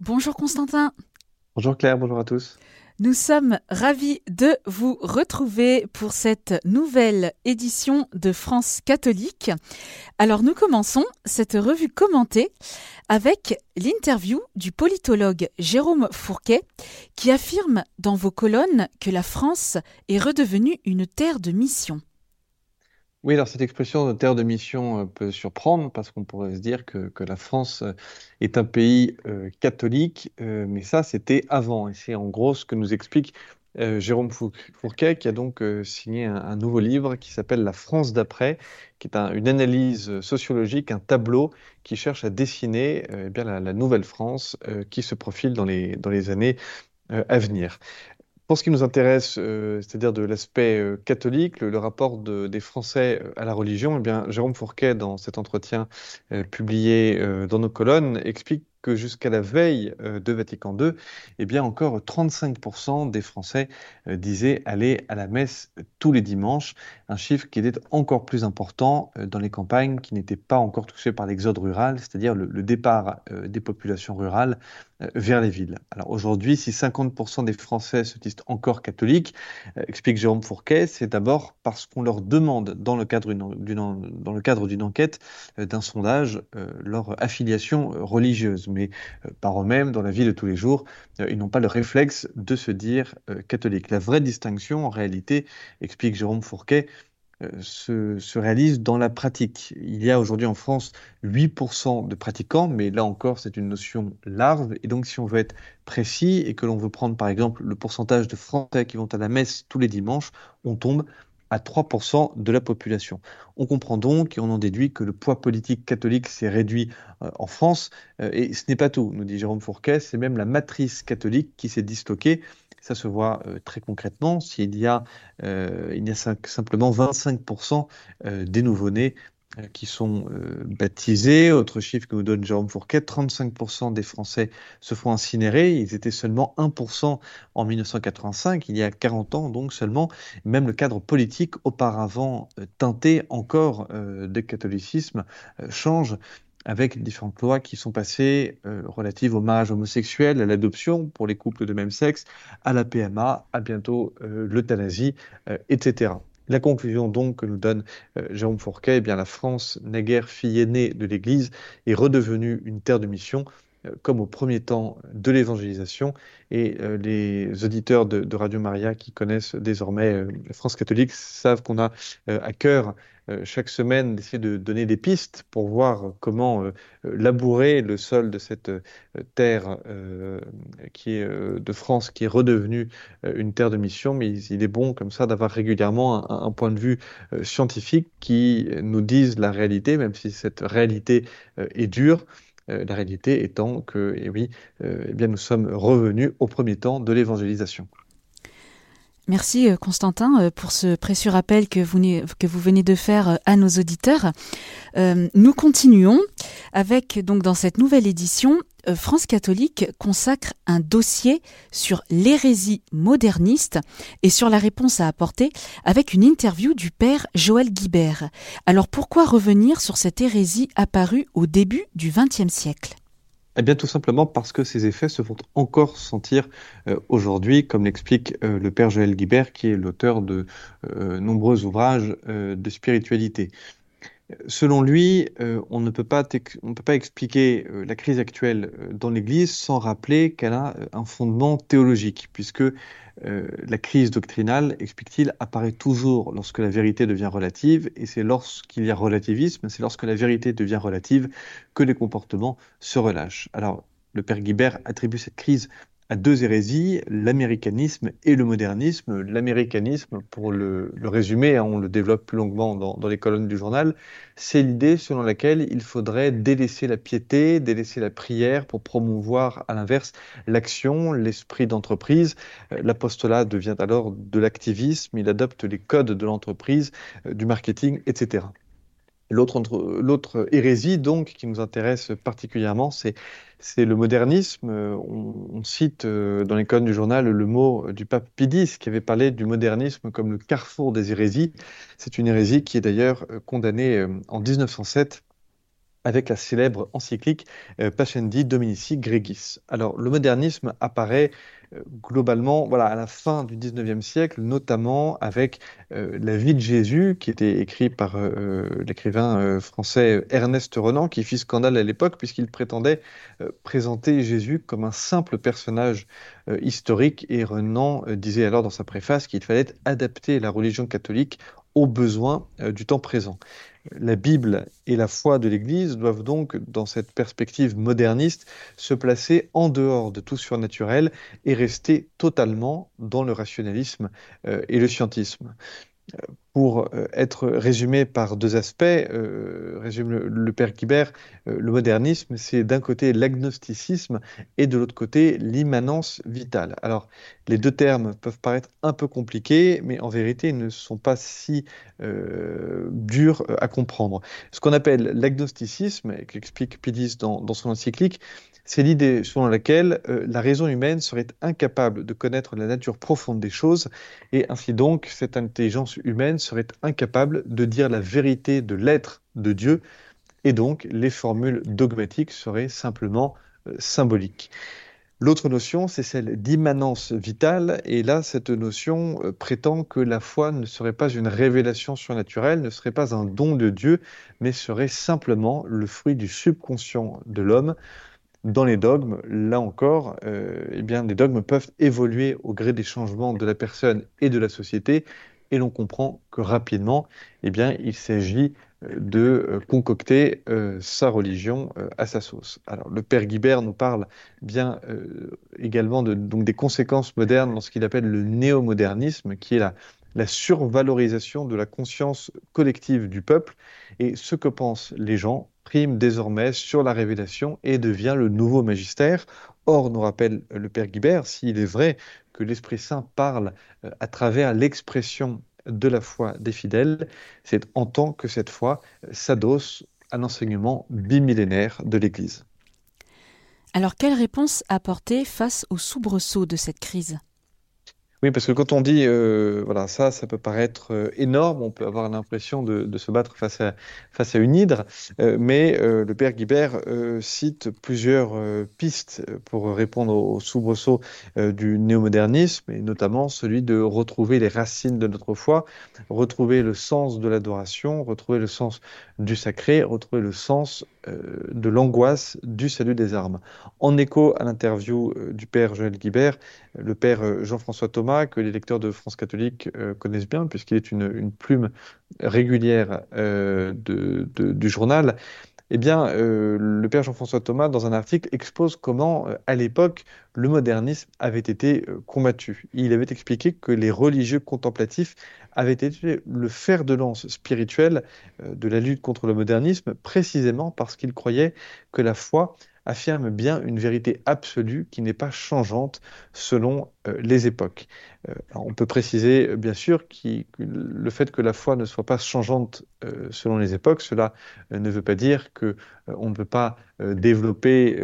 Bonjour Constantin. Bonjour Claire, bonjour à tous. Nous sommes ravis de vous retrouver pour cette nouvelle édition de France catholique. Alors nous commençons cette revue commentée avec l'interview du politologue Jérôme Fourquet qui affirme dans vos colonnes que la France est redevenue une terre de mission. Oui, alors cette expression de terre de mission euh, peut surprendre parce qu'on pourrait se dire que, la France euh, est un pays euh, catholique, mais ça c'était avant et c'est en gros ce que nous explique Jérôme Fourquet qui a donc signé un, nouveau livre qui s'appelle La France d'après, qui est une analyse sociologique, un tableau qui cherche à dessiner eh la, nouvelle France qui se profile dans les années à venir. Pour ce qui nous intéresse, euh, c'est-à-dire de l'aspect euh, catholique, le, rapport des Français euh, à la religion, eh bien, Jérôme Fourquet, dans cet entretien publié dans nos colonnes, explique que jusqu'à la veille de Vatican II, eh bien encore 35% des Français disaient aller à la messe tous les dimanches, un chiffre qui était encore plus important dans les campagnes qui n'étaient pas encore touchées par l'exode rural, c'est-à-dire le, départ des populations rurales euh, vers les villes. Alors aujourd'hui, si 50% des Français se disent encore catholiques, euh, explique Jérôme Fourquet, c'est d'abord parce qu'on leur demande dans le cadre d'une dans le cadre d'une enquête, euh, d'un sondage, leur affiliation religieuse. Mais par eux-mêmes, dans la vie de tous les jours, ils n'ont pas le réflexe de se dire catholique. La vraie distinction, en réalité, explique Jérôme Fourquet, euh, se, réalise dans la pratique. Il y a aujourd'hui en France 8% de pratiquants, mais là encore, c'est une notion large. Et donc, si on veut être précis et que l'on veut prendre, par exemple, le pourcentage de Français qui vont à la messe tous les dimanches, on tombe à 3% de la population. On comprend donc et on en déduit que le poids politique catholique s'est réduit euh, en France. Euh, et ce n'est pas tout, nous dit Jérôme Fourquet, c'est même la matrice catholique qui s'est disloquée. Ça se voit euh, très concrètement s'il y a, euh, il y a simplement 25% euh, des nouveau-nés qui sont baptisés. Autre chiffre que nous donne Jérôme Fourquet, 35% des Français se font incinérer. Ils étaient seulement 1% en 1985, il y a 40 ans donc seulement. Même le cadre politique, auparavant teinté encore de catholicisme, change avec différentes lois qui sont passées euh, relatives au mariage homosexuel, à l'adoption pour les couples de même sexe, à la PMA, à bientôt euh, l'euthanasie, euh, etc. La conclusion donc que nous donne Jérôme Fourquet, eh bien la France, naguère fille aînée de l'Église, est redevenue une terre de mission comme au premier temps de l'évangélisation. Et les auditeurs de, Radio Maria qui connaissent désormais la France catholique savent qu'on a à cœur euh, chaque semaine d'essayer de donner des pistes pour voir comment euh, labourer le sol de cette euh, terre qui est de France, qui est redevenue une terre de mission. Mais il est bon comme ça d'avoir régulièrement un, point de vue scientifique qui nous dise la réalité, même si cette réalité est dure. la réalité étant que, eh oui, eh bien, nous sommes revenus au premier temps de l'évangélisation. Merci euh, Constantin euh, pour ce précieux rappel que vous, venez de faire euh, à nos auditeurs. nous continuons avec donc dans cette nouvelle édition France catholique consacre un dossier sur l'hérésie moderniste et sur la réponse à apporter avec une interview du père Joël Guibert. Alors pourquoi revenir sur cette hérésie apparue au début du XXe siècle? Eh bien, tout simplement parce que ces effets se font encore sentir euh, aujourd'hui, comme l'explique euh, le père Joël Guibert, qui est l'auteur de euh, nombreux ouvrages de spiritualité. Selon lui, on ne peut pas, expliquer la crise actuelle dans l'Église sans rappeler qu'elle a un fondement théologique, puisque euh, la crise doctrinale, explique-t-il, apparaît toujours lorsque la vérité devient relative, et c'est lorsqu'il y a relativisme, c'est lorsque la vérité devient relative que les comportements se relâchent. Alors, le père Guibert attribue cette crise à deux hérésies, l'américanisme et le modernisme. L'américanisme, pour le, résumer, hein, on le développe plus longuement dans, les colonnes du journal, c'est l'idée selon laquelle il faudrait délaisser la piété, délaisser la prière pour promouvoir à l'inverse l'action, l'esprit d'entreprise. Euh, l'apostolat devient alors de l'activisme, il adopte les codes de l'entreprise, euh, du marketing, etc. L'autre hérésie, donc, qui nous intéresse particulièrement, c'est le modernisme. On, cite euh, dans les du journal le mot du pape Pidis, qui avait parlé du modernisme comme le carrefour des hérésies. C'est une hérésie qui est d'ailleurs euh, condamnée euh, en 1907 avec la célèbre encyclique euh, Pascendi Dominici Gregis. Alors, le modernisme apparaît euh, globalement voilà, à la fin du 19e siècle, notamment avec euh, la vie de Jésus, qui était écrite par l'écrivain français Ernest Renan, qui fit scandale à l'époque, puisqu'il prétendait présenter Jésus comme un simple personnage historique, et Renan disait alors dans sa préface qu'il fallait adapter la religion catholique aux besoins du temps présent. La Bible et la foi de l'Église doivent donc, dans cette perspective moderniste, se placer en dehors de tout surnaturel et rester totalement dans le rationalisme euh, et le scientisme pour euh, être résumé par deux aspects, euh, résume le, père Guibert, euh, le modernisme, c'est d'un côté l'agnosticisme et de l'autre côté l'immanence vitale. Alors, les deux termes peuvent paraître un peu compliqués, mais en vérité, ils ne sont pas si durs à comprendre. Ce qu'on appelle l'agnosticisme, qu'explique Pidis dans, son encyclique, c'est l'idée selon laquelle euh, la raison humaine serait incapable de connaître la nature profonde des choses et ainsi donc cette intelligence humaine serait incapable de dire la vérité de l'être de Dieu. Et donc les formules dogmatiques seraient simplement euh, symboliques. L'autre notion, c'est celle d'immanence vitale, et là, cette notion euh, prétend que la foi ne serait pas une révélation surnaturelle, ne serait pas un don de Dieu, mais serait simplement le fruit du subconscient de l'homme, dans les dogmes, là encore, euh, eh bien, les dogmes peuvent évoluer au gré des changements de la personne et de la société, et l'on comprend que rapidement, eh bien, il s'agit euh, de euh, concocter sa religion à sa sauce. Alors, le père Guibert nous parle bien également des conséquences modernes dans ce qu'il appelle le néo-modernisme, qui est la, la survalorisation de la conscience collective du peuple et ce que pensent les gens prime désormais sur la révélation et devient le nouveau magistère. Or, nous rappelle le Père Guibert, s'il est vrai que l'Esprit Saint parle euh, à travers l'expression de la foi des fidèles, c'est en tant que cette foi s'adosse à l'enseignement bimillénaire de l'Église. Alors, quelle réponse apporter face au soubresaut de cette crise? Oui, parce que quand on dit, euh, voilà, ça, ça peut paraître euh, énorme, on peut avoir l'impression de, se battre face à, une hydre, euh, mais le père Guibert cite plusieurs pistes pour répondre au, soubresaut du néomodernisme, et notamment celui de retrouver les racines de notre foi, retrouver le sens de l'adoration, retrouver le sens du sacré, retrouver le sens de l'angoisse du salut des armes. En écho à l'interview du père Joël Guibert, le père Jean-François Thomas que les lecteurs de France catholique euh, connaissent bien, puisqu'il est une, plume régulière euh, du journal. Eh bien, euh, le père Jean-François Thomas, dans un article, expose comment, à l'époque, le modernisme avait été combattu. Il avait expliqué que les religieux contemplatifs avaient été le fer de lance spirituel de la lutte contre le modernisme, précisément parce qu'ils croyaient que la foi affirme bien une vérité absolue qui n'est pas changeante selon euh, les époques. Euh, on peut préciser euh, bien sûr que le fait que la foi ne soit pas changeante selon les époques, cela ne veut pas dire que on ne peut pas développer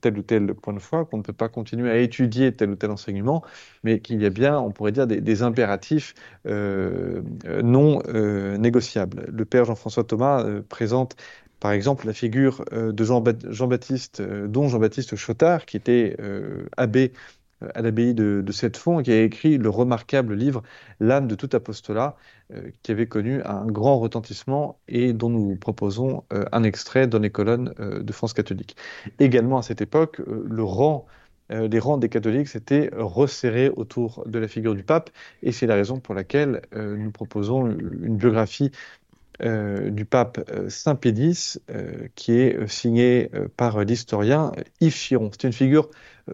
tel ou tel point de foi, qu'on ne peut pas continuer à étudier tel ou tel enseignement, mais qu'il y a bien, on pourrait dire, des impératifs non négociables. Le père Jean-François Thomas présente par exemple, la figure euh, de Jean-Baptiste, euh, dont Jean-Baptiste Chotard, qui était euh, abbé à l'abbaye de, de Sept-Fonds, et qui a écrit le remarquable livre L'âme de tout apostolat, qui avait connu un grand retentissement et dont nous proposons un extrait dans les colonnes de France catholique. Également à cette époque, le rang les rangs des catholiques s'étaient resserrés autour de la figure du pape, et c'est la raison pour laquelle nous proposons une biographie du pape euh, Saint Pédis, euh, qui est signé par l'historien Yves Chiron. C'est une figure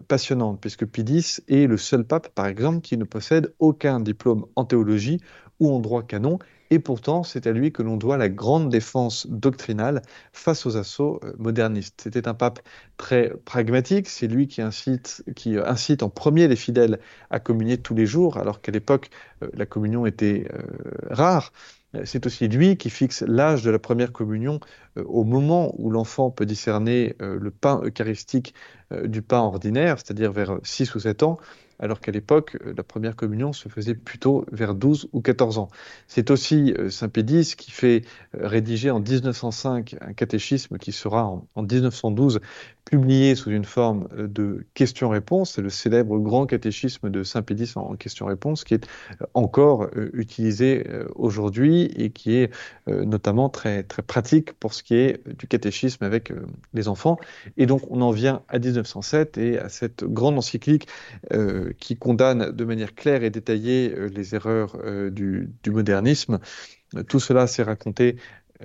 passionnante, puisque Pédis est le seul pape, par exemple, qui ne possède aucun diplôme en théologie ou en droit canon, et pourtant c'est à lui que l'on doit la grande défense doctrinale face aux assauts modernistes. C'était un pape très pragmatique, c'est lui qui incite, qui incite en premier les fidèles à communier tous les jours, alors qu'à l'époque la communion était rare. C'est aussi lui qui fixe l'âge de la première communion au moment où l'enfant peut discerner le pain eucharistique du pain ordinaire, c'est-à-dire vers 6 ou 7 ans alors qu'à l'époque, euh, la première communion se faisait plutôt vers 12 ou 14 ans. C'est aussi euh, Saint Pédis qui fait euh, rédiger en 1905 un catéchisme qui sera en, 1912 publié sous une forme de questions-réponses. C'est le célèbre grand catéchisme de Saint Pédis en, questions-réponses qui est encore utilisé aujourd'hui et qui est notamment très, très pratique pour ce qui est du catéchisme avec les enfants. Et donc on en vient à 1907 et à cette grande encyclique qui condamne de manière claire et détaillée euh, les erreurs euh, du, modernisme. Tout cela s'est raconté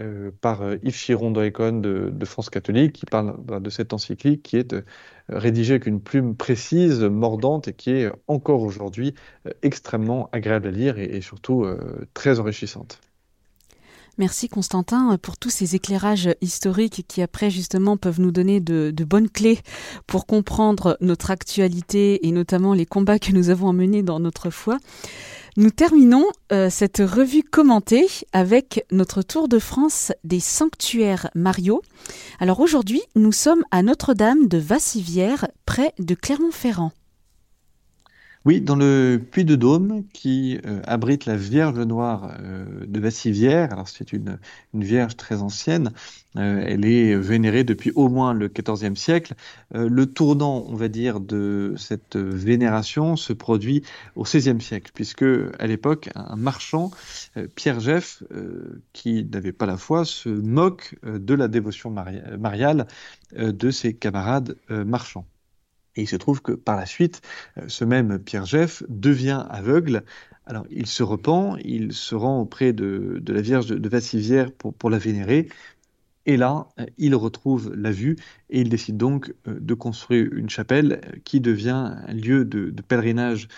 euh, par Yves Chiron de, de, France catholique, qui parle de cette encyclique qui est rédigée avec une plume précise, mordante, et qui est encore aujourd'hui extrêmement agréable à lire et surtout très enrichissante. Merci Constantin pour tous ces éclairages historiques qui après justement peuvent nous donner de, bonnes clés pour comprendre notre actualité et notamment les combats que nous avons menés dans notre foi. Nous terminons euh, cette revue commentée avec notre tour de France des sanctuaires Mario. Alors aujourd'hui, nous sommes à Notre-Dame de Vassivière, près de Clermont-Ferrand. Oui, dans le Puy de Dôme, qui euh, abrite la Vierge Noire euh, de Vassivière. Alors c'est une, une, vierge très ancienne. Euh, elle est vénérée depuis au moins le XIVe siècle. le tournant, on va dire, de cette vénération se produit au XVIe siècle, puisque à l'époque, un marchand, Pierre Jeff, qui n'avait pas la foi, se moque de la dévotion mariale de ses camarades marchands. Et il se trouve que par la suite, euh, ce même Pierre Jeff devient aveugle. Alors il se repent, il se rend auprès de, la Vierge de, Vassivière pour, la vénérer. Et là, euh, il retrouve la vue et il décide donc euh, de construire une chapelle qui devient un lieu de, pèlerinage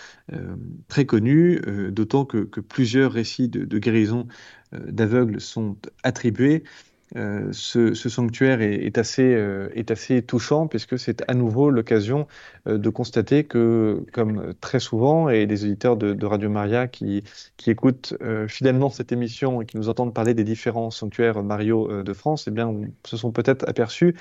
très connu, d'autant que, plusieurs récits de guérison d'aveugles sont attribués. Euh, ce, sanctuaire est, assez, euh, est, assez, touchant puisque c'est à nouveau l'occasion euh, de constater que, comme très souvent, et les auditeurs de, Radio Maria qui, qui écoutent fidèlement cette émission et qui nous entendent parler des différents sanctuaires Mario de France, eh bien, se sont peut-être aperçus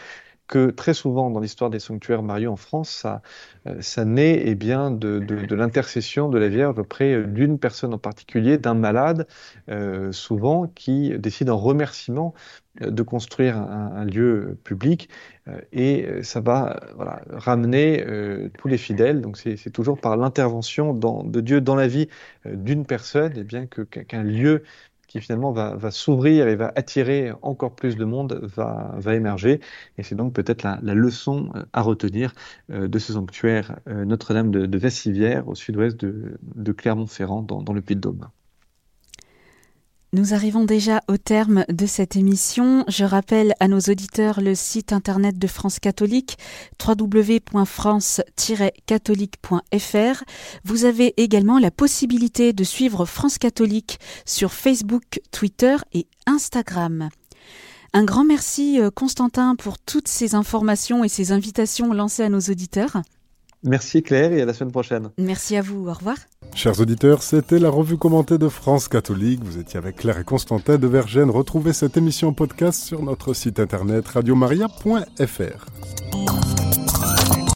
que très souvent dans l'histoire des sanctuaires Mario en France, ça, euh, ça naît eh bien, de, de, l'intercession de la Vierge auprès d'une personne en particulier, d'un malade, euh, souvent, qui décide en remerciement euh, de construire un, lieu public euh, et ça va voilà, ramener euh, tous les fidèles. Donc c'est toujours par l'intervention de Dieu dans la vie d'une personne eh bien qu'un lieu qui finalement va, s'ouvrir et va attirer encore plus de monde, va, émerger. Et c'est donc peut-être la, leçon euh, à retenir euh, de ce sanctuaire euh, Notre-Dame de, de Vassivière, au sud-ouest de, de Clermont-Ferrand, dans, dans le Puy-de-Dôme. Nous arrivons déjà au terme de cette émission. Je rappelle à nos auditeurs le site internet de France Catholique, www.france-catholique.fr. Vous avez également la possibilité de suivre France Catholique sur Facebook, Twitter et Instagram. Un grand merci euh, Constantin pour toutes ces informations et ces invitations lancées à nos auditeurs. Merci Claire et à la semaine prochaine. Merci à vous, au revoir. Chers auditeurs, c'était la revue commentée de France Catholique. Vous étiez avec Claire et Constantin de Vergène. Retrouvez cette émission podcast sur notre site internet radiomaria.fr.